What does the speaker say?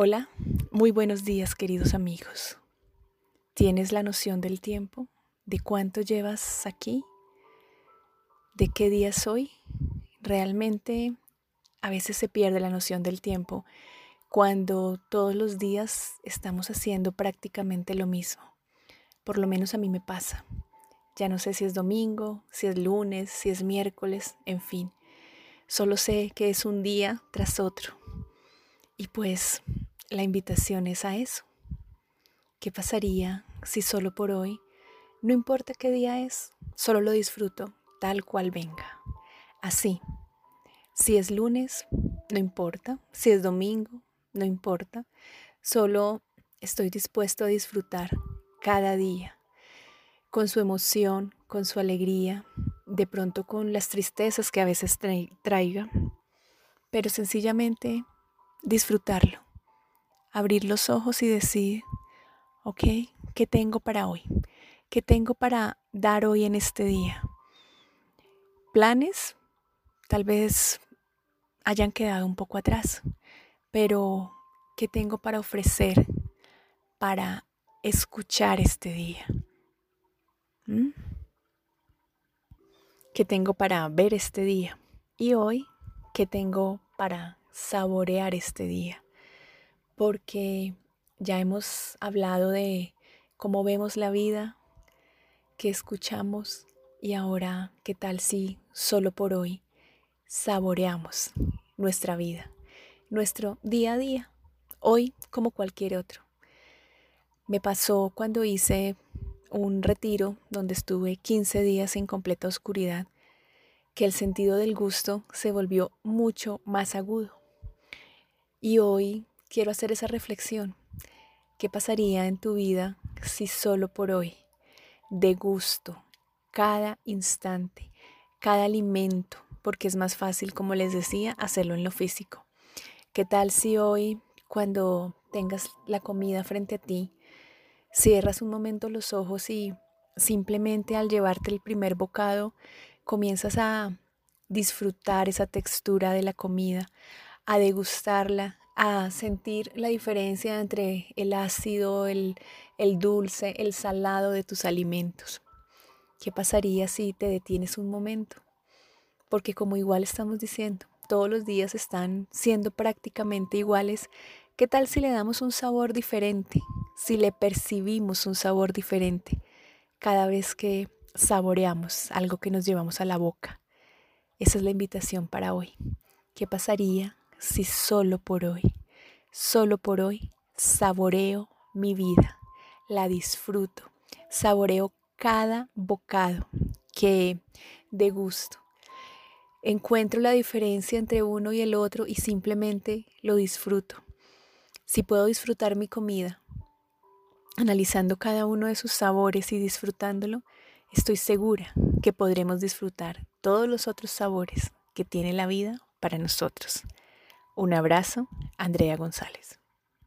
Hola, muy buenos días queridos amigos. ¿Tienes la noción del tiempo? ¿De cuánto llevas aquí? ¿De qué día soy? Realmente a veces se pierde la noción del tiempo cuando todos los días estamos haciendo prácticamente lo mismo. Por lo menos a mí me pasa. Ya no sé si es domingo, si es lunes, si es miércoles, en fin. Solo sé que es un día tras otro. Y pues la invitación es a eso. ¿Qué pasaría si solo por hoy, no importa qué día es, solo lo disfruto tal cual venga? Así. Si es lunes, no importa. Si es domingo, no importa. Solo estoy dispuesto a disfrutar cada día, con su emoción, con su alegría, de pronto con las tristezas que a veces traiga, pero sencillamente disfrutarlo abrir los ojos y decir, ok, ¿qué tengo para hoy? ¿Qué tengo para dar hoy en este día? Planes tal vez hayan quedado un poco atrás, pero ¿qué tengo para ofrecer para escuchar este día? ¿Mm? ¿Qué tengo para ver este día? Y hoy, ¿qué tengo para saborear este día? Porque ya hemos hablado de cómo vemos la vida, qué escuchamos y ahora qué tal si solo por hoy saboreamos nuestra vida, nuestro día a día, hoy como cualquier otro. Me pasó cuando hice un retiro donde estuve 15 días en completa oscuridad, que el sentido del gusto se volvió mucho más agudo. Y hoy quiero hacer esa reflexión. ¿Qué pasaría en tu vida si solo por hoy, de gusto, cada instante, cada alimento, porque es más fácil, como les decía, hacerlo en lo físico? ¿Qué tal si hoy, cuando tengas la comida frente a ti, cierras un momento los ojos y simplemente al llevarte el primer bocado, comienzas a disfrutar esa textura de la comida, a degustarla, a sentir la diferencia entre el ácido, el, dulce, el salado de tus alimentos. ¿Qué pasaría si te detienes un momento? Porque como igual estamos diciendo, todos los días están siendo prácticamente iguales. ¿Qué tal si le damos un sabor diferente? Si le percibimos un sabor diferente cada vez que saboreamos algo que nos llevamos a la boca. Esa es la invitación para hoy. ¿Qué pasaría si solo por hoy, solo por hoy, saboreo mi vida, la disfruto, saboreo cada bocado que degusto. Encuentro la diferencia entre uno y el otro y simplemente lo disfruto. Si puedo disfrutar mi comida, analizando cada uno de sus sabores y disfrutándolo, estoy segura que podremos disfrutar todos los otros sabores que tiene la vida para nosotros. Un abrazo, Andrea González.